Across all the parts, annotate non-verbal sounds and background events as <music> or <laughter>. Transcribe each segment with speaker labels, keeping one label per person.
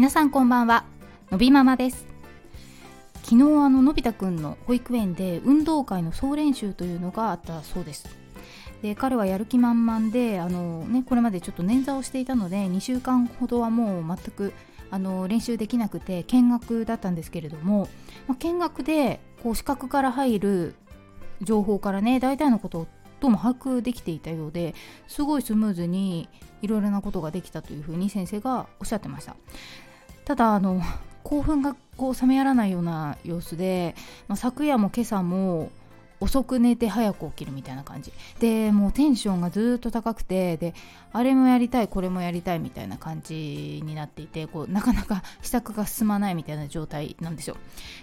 Speaker 1: 皆さんこんばんは。のびママです。昨日あののび太くんの保育園で運動会の総練習というのがあったそうです。で彼はやる気満々であの、ね、これまでちょっと捻挫をしていたので2週間ほどはもう全くあの練習できなくて見学だったんですけれども、まあ、見学でこう視覚から入る情報からね大体のことをどうも把握できていたようですごいスムーズにいろいろなことができたというふうに先生がおっしゃってました。ただあの興奮がこう冷めやらないような様子で、まあ、昨夜も今朝も遅く寝て早く起きるみたいな感じ。でもうテンションがずっと高くてであれもやりたいこれもやりたいみたいな感じになっていてこうなかなか <laughs> 支度が進まないみたいな状態なんですよ。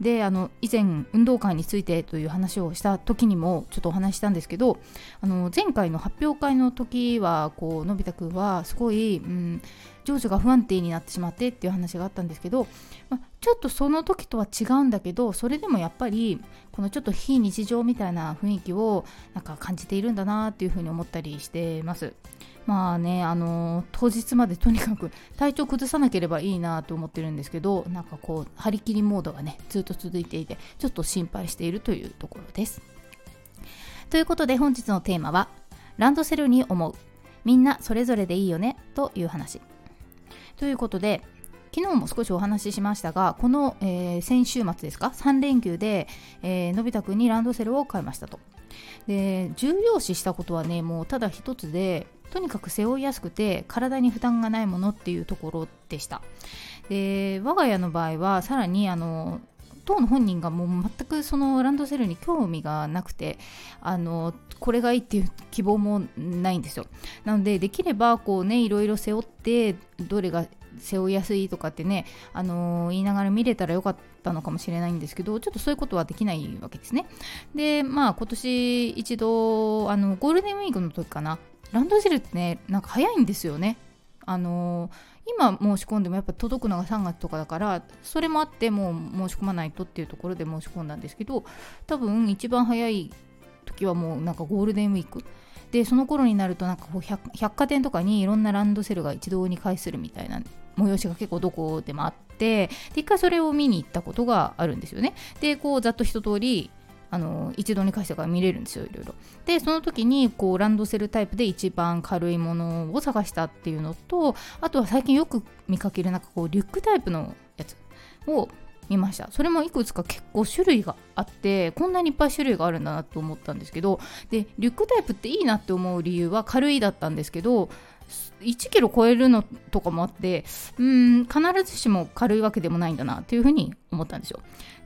Speaker 1: であの以前運動会についてという話をした時にもちょっとお話ししたんですけどあの前回の発表会の時はこうのび太くんはすごい、うん、情緒が不安定になってしまってっていう話があったんですけど、ま、ちょっとその時とは違うんだけどそれでもやっぱりこのちょっと非日常みたいな雰囲気をなんか感じているんだなっていうふうに思ったりしてます。まあね、あのー、当日までとにかく体調崩さなければいいなと思ってるんですけどなんかこう張り切りモードがねずっと続いていてちょっと心配しているというところです。ということで本日のテーマはランドセルに思うみんなそれぞれでいいよねという話ということで昨日も少しお話ししましたがこの、えー、先週末ですか？3連休で、えー、のび太くんにランドセルを買いましたと。で重要視したことはねもうただ一つでとにかく背負いやすくて体に負担がないものっていうところでした。で我が家の場合はさらにあの当の本人がもう全くそのランドセルに興味がなくてあのこれがいいっていう希望もないんですよ。なのでできればこうねいろいろ背負ってどれが背負いやすいとかってね、あのー、言いながら見れたらよかったのかもしれないんですけどちょっとそういうことはできないわけですね。でまあ今年一度あのゴールデンウィークの時かな。ランドセルってねなんか早いんですよね。あのー、今申し込んでもやっぱ届くのが3月とかだからそれもあってもう申し込まないとっていうところで申し込んだんですけど多分一番早い時はもうなんかゴールデンウィーク。でその頃になるとなんかこう百貨店とかにいろんなランドセルが一堂に会するみたいな催しが結構どこでもあってで一回それを見に行ったことがあるんですよね。でこうざっと一通りあの一度に返してから見れるんですよいろいろ。でその時にこうランドセルタイプで一番軽いものを探したっていうのとあとは最近よく見かけるなんかこうリュックタイプのやつを見ました。それもいくつか結構種類があってこんなにいっぱい種類があるんだなと思ったんですけどでリュックタイプっていいなって思う理由は軽いだったんですけど1キロ超えるのとかもあってうん必ずしも軽いわけでもないんだなっていうふうに思ったんですよ。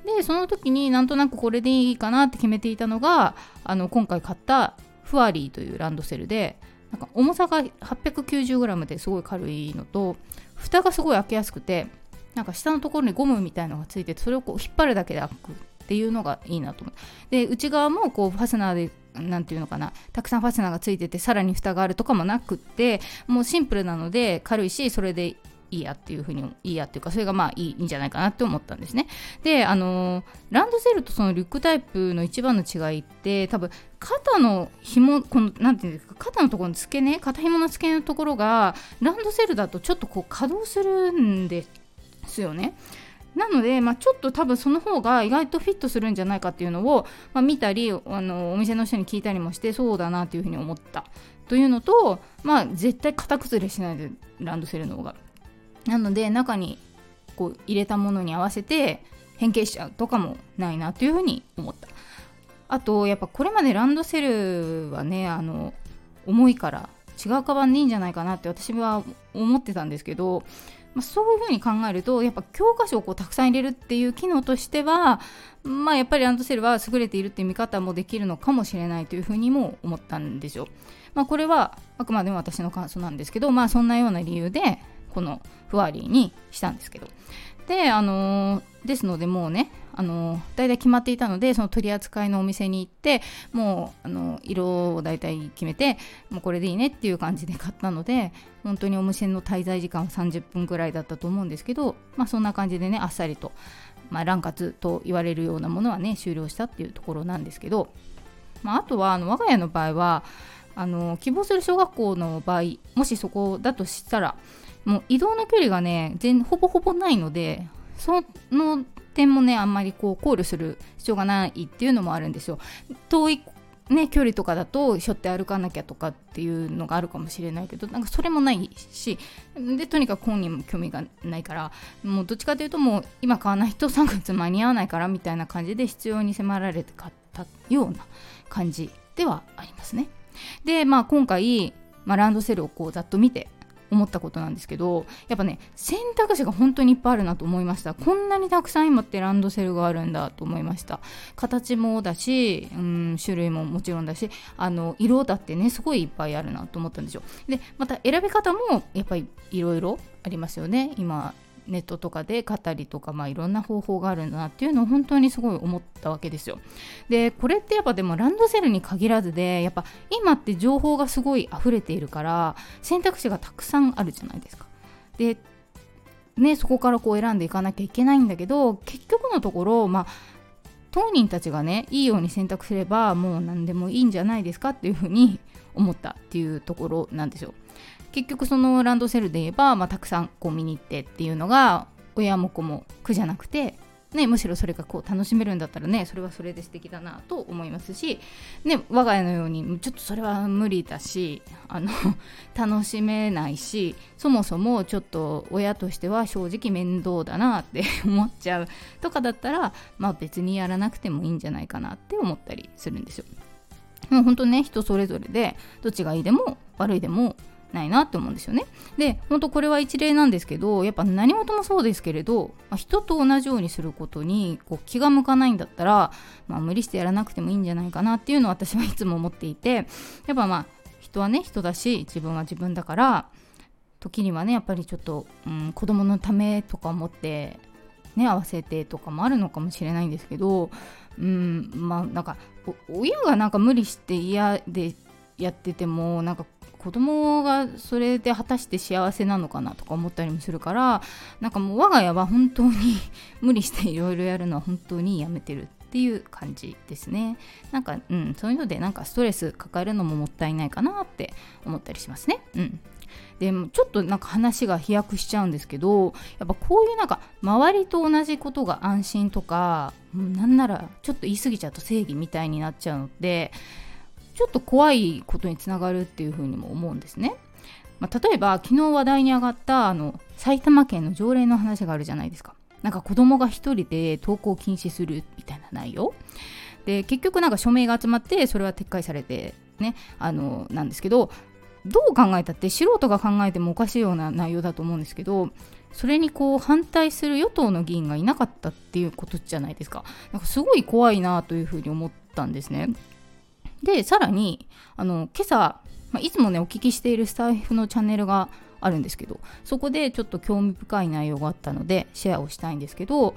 Speaker 1: でその時になんとなくこれでいいかなって決めていたのがあの今回買ったフワリーというランドセルでなんか重さが 890g ですごい軽いのと蓋がすごい開けやすくてなんか下のところにゴムみたいのがついててそれをこう引っ張るだけで開くっていうのがいいなと思ってで内側もこうファスナーで何ていうのかなたくさんファスナーがついててさらに蓋があるとかもなくってもうシンプルなので軽いしそれでいいやっていうふうにいいやっていうかそれがまあいいいいんじゃないかなって思ったんですね。であの、ランドセルとそのリュックタイプの一番の違いって多分肩の紐この何て言うんですか肩のところの付け根肩紐の付け根のところがランドセルだとちょっとこう稼働するんですすよね。なので、まあ、ちょっと多分その方が意外とフィットするんじゃないかっていうのを、まあ、見たりあのお店の人に聞いたりもしてそうだなっていうふうに思った。というのと、まあ、絶対型崩れしないでランドセルの方が。なので中にこう入れたものに合わせて変形しちゃうとかもないなというふうに思った。あとやっぱこれまでランドセルはねあの重いから違うカバンでいいんじゃないかなって私は思ってたんですけど、まあ、そういうふうに考えるとやっぱ教科書をこうたくさん入れるっていう機能としてはまあやっぱりランドセルは優れているっていう見方もできるのかもしれないというふうにも思ったんですよ。まあ、これはあくまでも私の感想なんですけどまあそんなような理由でこのフワリーにしたんですけどであのー、ですのでもうねあの、大体決まっていたのでその取り扱いのお店に行ってもうあの色を大体決めてもうこれでいいねっていう感じで買ったので本当にお店の滞在時間は30分くらいだったと思うんですけどまあそんな感じでねあっさりと、まあ、乱活と言われるようなものはね終了したっていうところなんですけど、まあ、あとはあの我が家の場合はあの希望する小学校の場合もしそこだとしたらもう移動の距離がね全ほぼほぼないのでその点もねあんまりこう考慮する必要がないっていうのもあるんですよ。遠いね、距離とかだとしょって歩かなきゃとかっていうのがあるかもしれないけどなんかそれもないしでとにかく本人も興味がないからもうどっちかというともう今買わないと3月間に合わないからみたいな感じで必要に迫られて買ったような感じではありますね。でまあ今回、まあ、ランドセルをこうざっと見て思ったことなんですけどやっぱね選択肢が本当にいっぱいあるなと思いました。こんなにたくさん今ってランドセルがあるんだと思いました。形もだし、うん、種類ももちろんだしあの色だってねすごいいっぱいあるなと思ったんですよ。でまた選び方もやっぱりいろいろありますよね。今ネットとかで買ったりとか、まあ、いろんな方法があるんだなっていうのを本当にすごい思ったわけですよ。でこれってやっぱでもランドセルに限らずでやっぱ今って情報がすごい溢れているから選択肢がたくさんあるじゃないですか。でねそこからこう選んでいかなきゃいけないんだけど結局のところまあ当人たちがねいいように選択すればもう何でもいいんじゃないですかっていうふうに思ったっていうところなんですよ。結局そのランドセルで言えば、まあ、たくさんこう見に行ってっていうのが親も子も苦じゃなくて、ね、むしろそれがこう楽しめるんだったらねそれはそれで素敵だなと思いますし、ね、我が家のようにちょっとそれは無理だしあの <laughs> 楽しめないしそもそもちょっと親としては正直面倒だなって <laughs> 思っちゃうとかだったら、まあ、別にやらなくてもいいんじゃないかなって思ったりするんですよ。もう本当ね人それぞれでどっちがいいでも悪いでもないなって思うんですよね。で本当これは一例なんですけどやっぱ何事もそうですけれど、まあ、人と同じようにすることにこう気が向かないんだったら、まあ、無理してやらなくてもいいんじゃないかなっていうのを私はいつも思っていてやっぱまあ人はね人だし自分は自分だから時にはねやっぱりちょっと、うん、子供のためとか思ってね合わせてとかもあるのかもしれないんですけどうんまあなんか親がなんか無理して嫌でやっててもなんか子供がそれで果たして幸せなのかなとか思ったりもするからなんかもう我が家は本当に <laughs> 無理していろいろやるのは本当にやめてるっていう感じですね。なんかうんそういうのでなんかストレス抱えるのももったいないかなって思ったりしますね。うん。でもちょっとなんか話が飛躍しちゃうんですけどやっぱこういうなんか周りと同じことが安心とかなんならちょっと言い過ぎちゃうと正義みたいになっちゃうのでちょっと怖いことにつながるっていうふうにも思うんですね。まあ、例えば昨日話題に上がったあの埼玉県の条例の話があるじゃないですか。なんか子供が1人で登校禁止するみたいな内容。で結局なんか署名が集まってそれは撤回されてねあのなんですけどどう考えたって素人が考えてもおかしいような内容だと思うんですけどそれにこう反対する与党の議員がいなかったっていうことじゃないですか。なんかすごい怖いなというふうに思ったんですね。でさらにあの今朝、まあ、いつもねお聞きしているスタッフのチャンネルがあるんですけどそこでちょっと興味深い内容があったのでシェアをしたいんですけど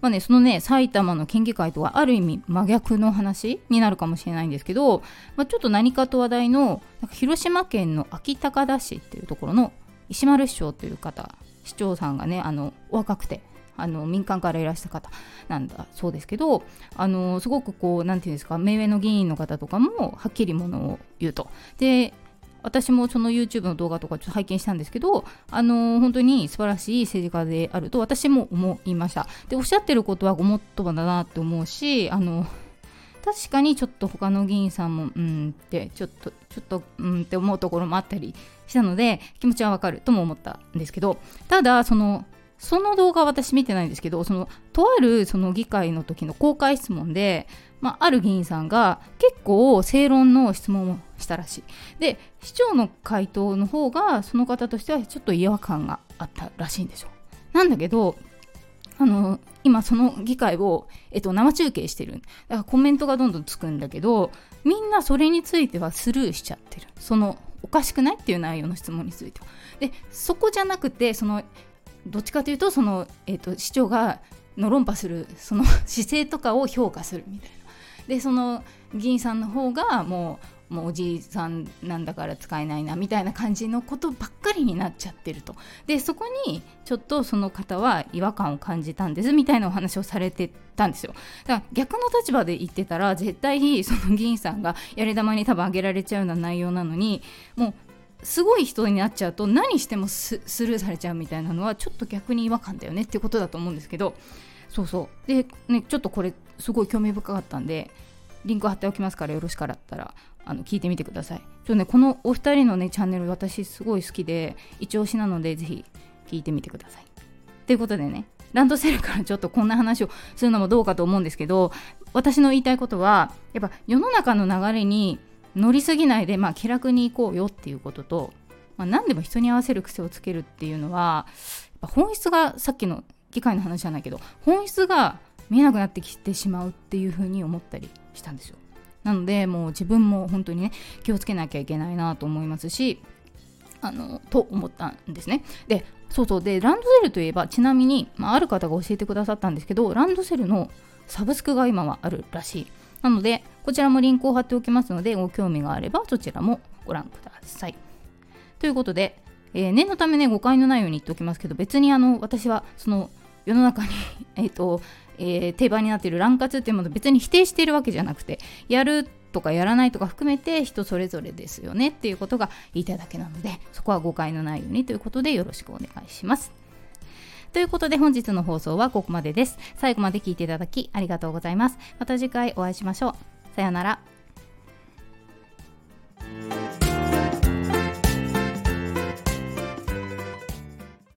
Speaker 1: まあね、そのね、埼玉の県議会とはある意味真逆の話になるかもしれないんですけど、まあ、ちょっと何かと話題の、なんか広島県の安芸高田市っていうところの石丸市長という方、市長さんがね、あの、お若くて、あの民間からいらした方なんだそうですけどあのすごくこう何て言うんですか目上の議員の方とかもはっきりものを言うと。で私もその YouTube の動画とかちょっと拝見したんですけど、あのー、本当に素晴らしい政治家であると私も思いました。で、おっしゃってることはごもっともだなって思うし、あの、確かにちょっと他の議員さんも、うんって、ちょっと、ちょっと、うんって思うところもあったりしたので、気持ちはわかるとも思ったんですけど、ただ、その、その動画私見てないんですけどそのとあるその議会の時の公開質問で、まあ、ある議員さんが結構正論の質問をしたらしい。で市長の回答の方がその方としてはちょっと違和感があったらしいんですよ。なんだけどあの今その議会を、えっと、生中継してる。だからコメントがどんどんつくんだけどみんなそれについてはスルーしちゃってる。そのおかしくないっていう内容の質問については。でそこじゃなくてそのどっちかというとその、えーと、市長がの論破するその姿勢とかを評価するみたいな。でその議員さんの方がもうもうおじいさんなんだから使えないなみたいな感じのことばっかりになっちゃってるとでそこにちょっとその方は違和感を感じたんですみたいなお話をされてたんですよだから逆の立場で言ってたら絶対その議員さんがやり玉に多分上げられちゃうような内容なのにもうすごい人になっちゃうと何してもスルーされちゃうみたいなのはちょっと逆に違和感だよねってことだと思うんですけどそうそう。でねちょっとこれすごい興味深かったんでリンク貼っておきますからよろしかったらあの聞いてみてください。ちょねこのお二人のねチャンネル私すごい好きで一押しなのでぜひ聞いてみてください。ということでねランドセルからちょっとこんな話をするのもどうかと思うんですけど私の言いたいことはやっぱ世の中の流れに乗りすぎないで、まあ、気楽に行こうよっていうことと、まあ、何でも人に合わせる癖をつけるっていうのは本質がさっきの機械の話じゃないけど本質が見えなくなってきてしまうっていうふうに思ったりしたんですよ。なのでもう自分も本当にね気をつけなきゃいけないなと思いますしあのと思ったんですね。でそうそうでランドセルといえばちなみに、まあ、ある方が教えてくださったんですけどランドセルのサブスクが今はあるらしい。なのでこちらもリンクを貼っておきますのでご興味があればそちらもご覧ください。ということで、えー、念のためね誤解のないように言っておきますけど別にあの私はその世の中に <laughs> えっ、と、えー、定番になっている乱活っていうものを別に否定しているわけじゃなくてやるとかやらないとか含めて人それぞれですよねっていうことが言いたいだけなのでそこは誤解のないようにということでよろしくお願いします。ということで本日の放送はここまでです。最後まで聞いていただきありがとうございます。また次回お会いしましょう。さよなら。